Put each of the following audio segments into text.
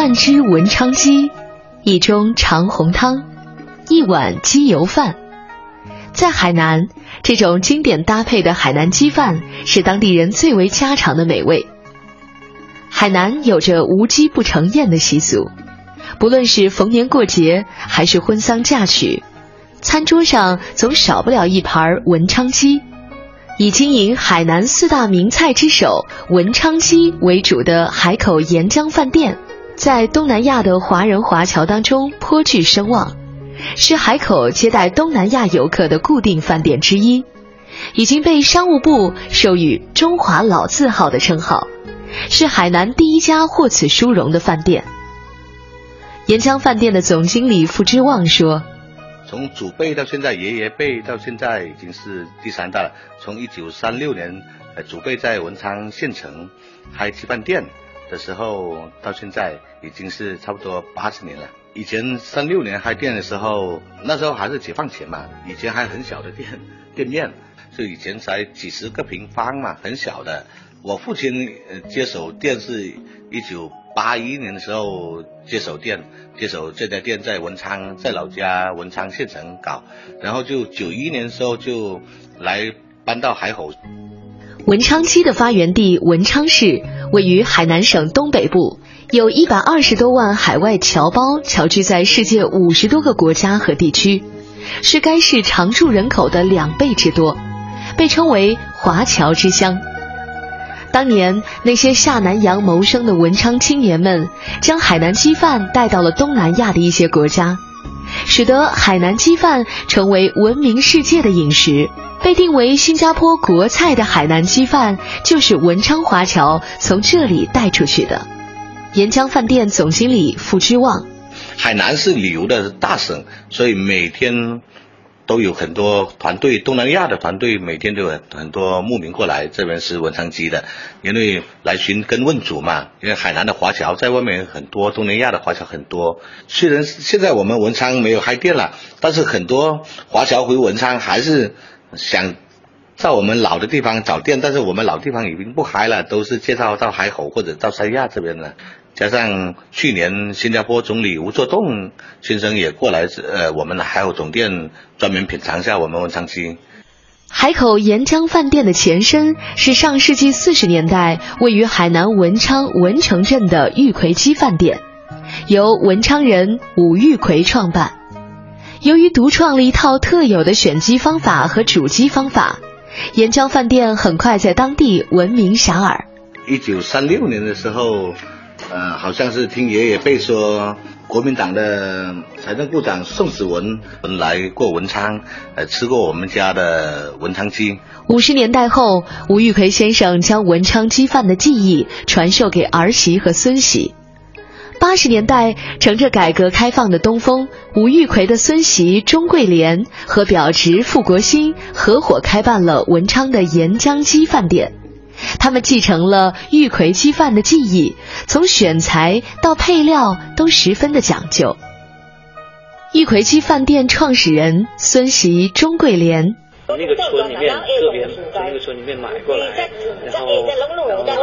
半只文昌鸡，一盅长红汤，一碗鸡油饭。在海南，这种经典搭配的海南鸡饭是当地人最为家常的美味。海南有着无鸡不成宴的习俗，不论是逢年过节还是婚丧嫁娶，餐桌上总少不了一盘文昌鸡。以经营海南四大名菜之首文昌鸡为主的海口沿江饭店，在东南亚的华人华侨当中颇具声望，是海口接待东南亚游客的固定饭店之一，已经被商务部授予“中华老字号”的称号，是海南第一家获此殊荣的饭店。沿江饭店的总经理付之旺说。从祖辈到现在，爷爷辈到现在已经是第三代了。从一九三六年，祖辈在文昌县城开鸡饭店的时候，到现在已经是差不多八十年了。以前三六年开店的时候，那时候还是解放前嘛，以前还很小的店店面，就以前才几十个平方嘛，很小的。我父亲接手店是一九八一年的时候接手店。接手这家店在文昌，在老家文昌县城搞，然后就九一年的时候就来搬到海口。文昌鸡的发源地文昌市位于海南省东北部，有一百二十多万海外侨胞侨居在世界五十多个国家和地区，是该市常住人口的两倍之多，被称为华侨之乡。当年那些下南洋谋生的文昌青年们，将海南鸡饭带到了东南亚的一些国家，使得海南鸡饭成为闻名世界的饮食。被定为新加坡国菜的海南鸡饭，就是文昌华侨从这里带出去的。沿江饭店总经理傅之旺，海南是旅游的大省，所以每天。都有很多团队，东南亚的团队每天都有很多牧民过来，这边是文昌鸡的，因为来寻根问祖嘛。因为海南的华侨在外面很多，东南亚的华侨很多。虽然现在我们文昌没有开店了，但是很多华侨回文昌还是想在我们老的地方找店，但是我们老地方已经不开了，都是介绍到海口或者到三亚这边了。加上去年新加坡总理吴作栋先生也过来，呃，我们海口总店专门品尝一下我们文昌鸡。海口沿江饭店的前身是上世纪四十年代位于海南文昌文城镇的玉葵鸡饭店，由文昌人武玉葵创办。由于独创了一套特有的选鸡方法和煮鸡方法，沿江饭店很快在当地闻名遐迩。一九三六年的时候。呃，好像是听爷爷辈说，国民党的财政部长宋子文来过文昌，呃，吃过我们家的文昌鸡。五十年代后，吴玉奎先生将文昌鸡饭的技艺传授给儿媳和孙媳。八十年代，乘着改革开放的东风，吴玉奎的孙媳钟桂莲和表侄傅国兴合伙开办了文昌的沿江鸡饭店。他们继承了玉奎鸡饭的技艺，从选材到配料都十分的讲究。玉奎鸡饭店创始人孙媳钟桂莲，从那个村里面特别从那个村里面买过来，然后然后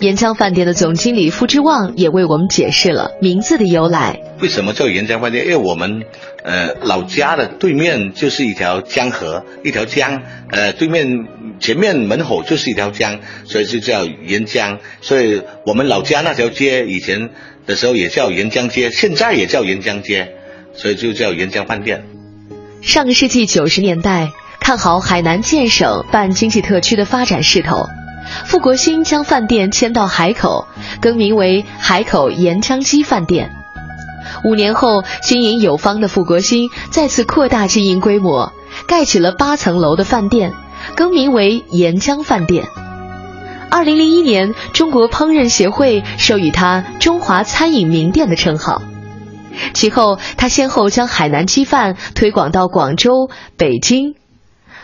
沿江饭店的总经理付之旺也为我们解释了名字的由来。为什么叫沿江饭店？因为我们呃老家的对面就是一条江河，一条江，呃对面前面门口就是一条江，所以就叫沿江。所以我们老家那条街以前的时候也叫沿江街，现在也叫沿江街，所以就叫沿江饭店。上个世纪九十年代，看好海南建省办经济特区的发展势头。傅国兴将饭店迁到海口，更名为海口沿江鸡饭店。五年后，经营有方的傅国兴再次扩大经营规模，盖起了八层楼的饭店，更名为沿江饭店。二零零一年，中国烹饪协会授予他“中华餐饮名店”的称号。其后，他先后将海南鸡饭推广到广州、北京，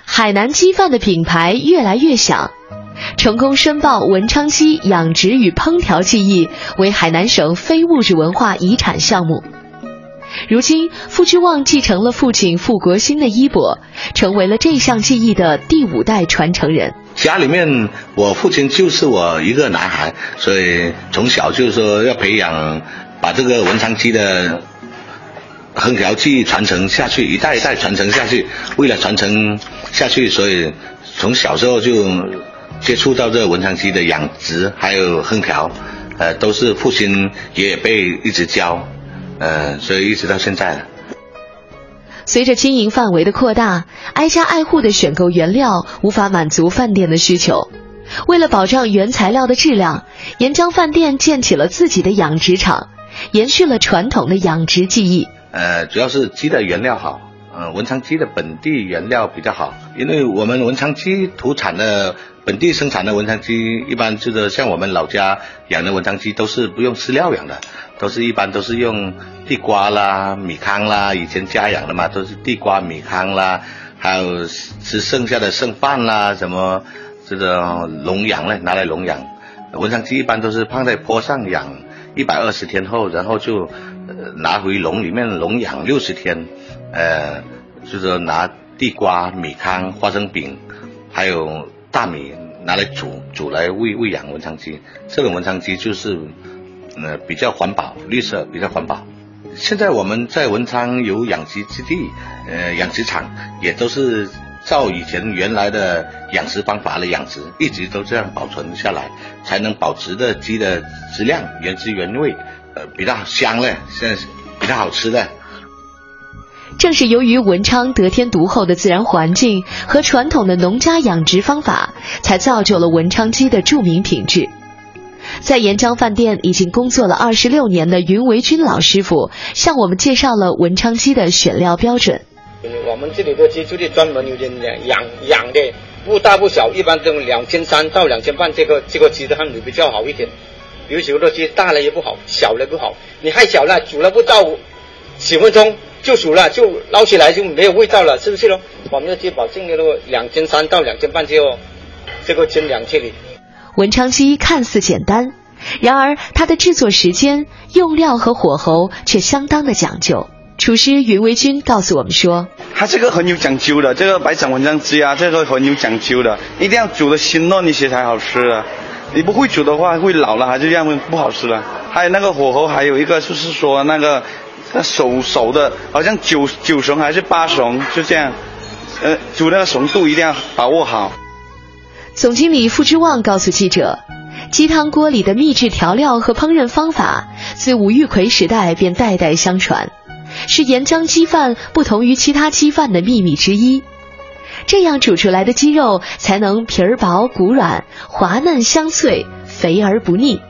海南鸡饭的品牌越来越响。成功申报文昌鸡养殖与烹调技艺为海南省非物质文化遗产项目。如今，傅之旺继承了父亲傅国新的衣钵，成为了这项技艺的第五代传承人。家里面，我父亲就是我一个男孩，所以从小就是说要培养，把这个文昌鸡的烹调技艺传承下去，一代一代传承下去。为了传承下去，所以从小时候就接触到这文昌鸡的养殖，还有烹调，呃，都是父亲爷爷辈一直教。呃，所以一直到现在。随着经营范围的扩大，挨家挨户的选购原料无法满足饭店的需求。为了保障原材料的质量，沿江饭店建起了自己的养殖场，延续了传统的养殖技艺。呃，主要是鸡的原料好，嗯，文昌鸡的本地原料比较好，因为我们文昌鸡土产的本地生产的文昌鸡，一般就是像我们老家养的文昌鸡都是不用饲料养的。都是一般都是用地瓜啦、米糠啦，以前家养的嘛，都是地瓜、米糠啦，还有吃剩下的剩饭啦，什么这个笼养嘞，拿来笼养。文昌鸡一般都是放在坡上养一百二十天后，然后就拿回笼里面笼养六十天，呃，就是拿地瓜、米糠、花生饼，还有大米拿来煮煮来喂喂养文昌鸡。这种文昌鸡就是。呃，比较环保，绿色比较环保。现在我们在文昌有养殖基地，呃，养殖场也都是照以前原来的养殖方法来养殖，一直都这样保存下来，才能保持的鸡的质量原汁原味，呃，比较香嘞，现在比较好吃的。正是由于文昌得天独厚的自然环境和传统的农家养殖方法，才造就了文昌鸡的著名品质。在沿江饭店已经工作了二十六年的云维军老师傅，向我们介绍了文昌鸡的选料标准。我们这里的鸡就是专门有人养养的，不大不小，一般都两千三到两千半，这个这个鸡的汉比比较好一点。有许多鸡大了也不好，小了不好。你太小了，煮了不到几分钟就熟了，就捞起来就没有味道了，是不是咯？我们的鸡保证的两斤三到两斤半就这个斤两千里。文昌鸡看似简单，然而它的制作时间、用料和火候却相当的讲究。厨师云维军告诉我们说：“它这个很有讲究的，这个白斩文昌鸡啊，这个很有讲究的，一定要煮的鲜嫩一些才好吃啊！你不会煮的话，会老了还是这样不好吃了。还有那个火候，还有一个就是说那个那熟熟的，好像九九成还是八成，就这样，呃，煮那个熟度一定要把握好。”总经理傅之旺告诉记者：“鸡汤锅里的秘制调料和烹饪方法，自吴玉奎时代便代代相传，是沿江鸡饭不同于其他鸡饭的秘密之一。这样煮出来的鸡肉才能皮儿薄骨软、滑嫩香脆、肥而不腻。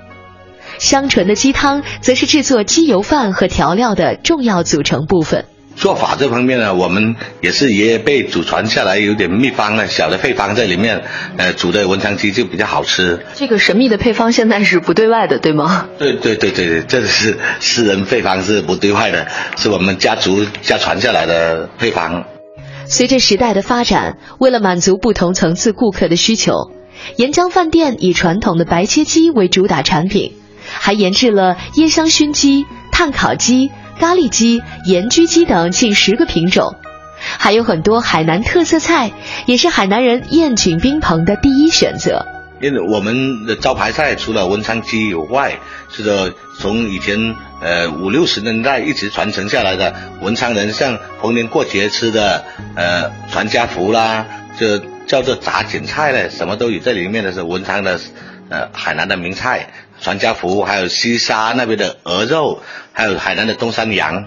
香醇的鸡汤则是制作鸡油饭和调料的重要组成部分。”做法这方面呢，我们也是爷爷辈祖传下来，有点秘方呢，小的配方在里面，呃，煮的文昌鸡就比较好吃。这个神秘的配方现在是不对外的，对吗？对对对对对，这个是私人配方，是不对外的，是我们家族家传下来的配方。随着时代的发展，为了满足不同层次顾客的需求，沿江饭店以传统的白切鸡为主打产品，还研制了椰香熏鸡、炭烤鸡。咖喱鸡、盐焗鸡等近十个品种，还有很多海南特色菜，也是海南人宴请宾朋的第一选择。因为我们的招牌菜除了文昌鸡以外，是说从以前呃五六十年代一直传承下来的文昌人像逢年过节吃的呃传家福啦，就叫做杂锦菜嘞，什么都有在里面的是文昌的呃海南的名菜。传家福，还有西沙那边的鹅肉，还有海南的东山羊，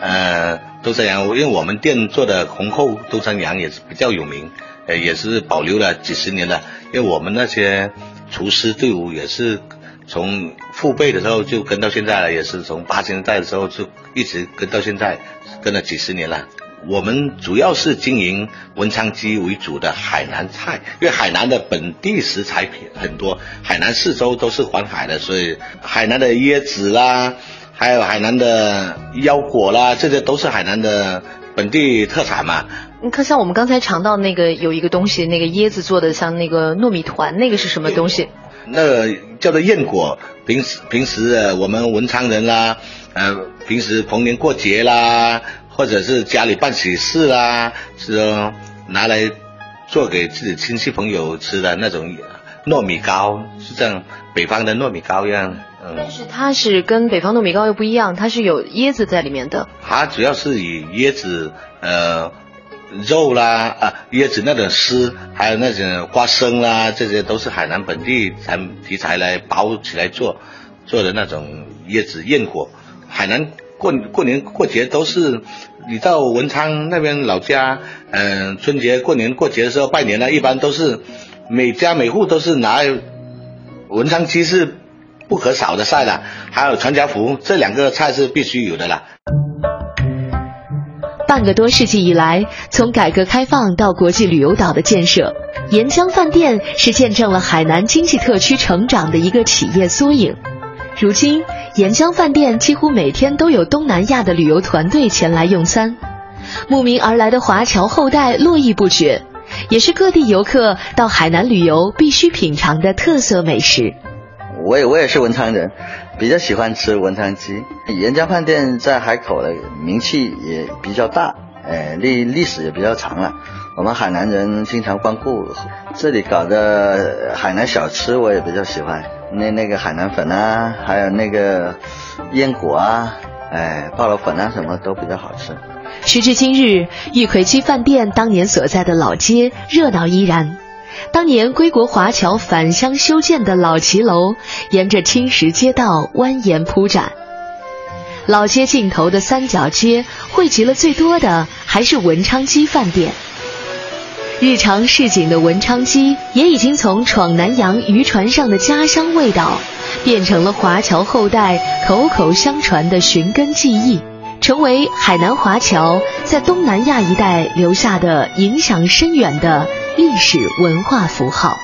呃，东山羊，因为我们店做的红扣东山羊也是比较有名，呃，也是保留了几十年了。因为我们那些厨师队伍也是从父辈的时候就跟到现在了，也是从八十年代的时候就一直跟到现在，跟了几十年了。我们主要是经营文昌鸡为主的海南菜，因为海南的本地食材品很多，海南四周都是环海的，所以海南的椰子啦，还有海南的腰果啦，这些都是海南的本地特产嘛。你看，像我们刚才尝到那个有一个东西，那个椰子做的像那个糯米团，那个是什么东西？那个叫做燕果，平时平时我们文昌人啦。呃，平时逢年过节啦，或者是家里办喜事啦，是拿来做给自己亲戚朋友吃的那种糯米糕，是这样，北方的糯米糕一样。嗯，但是它是跟北方糯米糕又不一样，它是有椰子在里面的。它主要是以椰子呃。肉啦啊，椰子那种丝，还有那种花生啦，这些都是海南本地产题材来包起来做做的那种椰子焰火。海南过过年过节都是，你到文昌那边老家，嗯，春节过年过节的时候拜年呢，一般都是每家每户都是拿文昌鸡是不可少的菜的，还有全家福这两个菜是必须有的啦。半个多世纪以来，从改革开放到国际旅游岛的建设，沿江饭店是见证了海南经济特区成长的一个企业缩影。如今，沿江饭店几乎每天都有东南亚的旅游团队前来用餐，慕名而来的华侨后代络绎不绝，也是各地游客到海南旅游必须品尝的特色美食。我也我也是文昌人。比较喜欢吃文昌鸡，沿江饭店在海口的名气也比较大，呃，历历史也比较长了。我们海南人经常光顾这里搞的海南小吃，我也比较喜欢。那那个海南粉啊，还有那个烟果啊，哎，爆螺粉啊，什么都比较好吃。时至今日，玉葵鸡饭店当年所在的老街热闹依然。当年归国华侨返乡修建的老骑楼，沿着青石街道蜿蜒铺展。老街尽头的三角街，汇集了最多的还是文昌鸡饭店。日常市井的文昌鸡，也已经从闯南洋渔船上的家乡味道，变成了华侨后代口口相传的寻根记忆，成为海南华侨在东南亚一带留下的影响深远的。历史文化符号。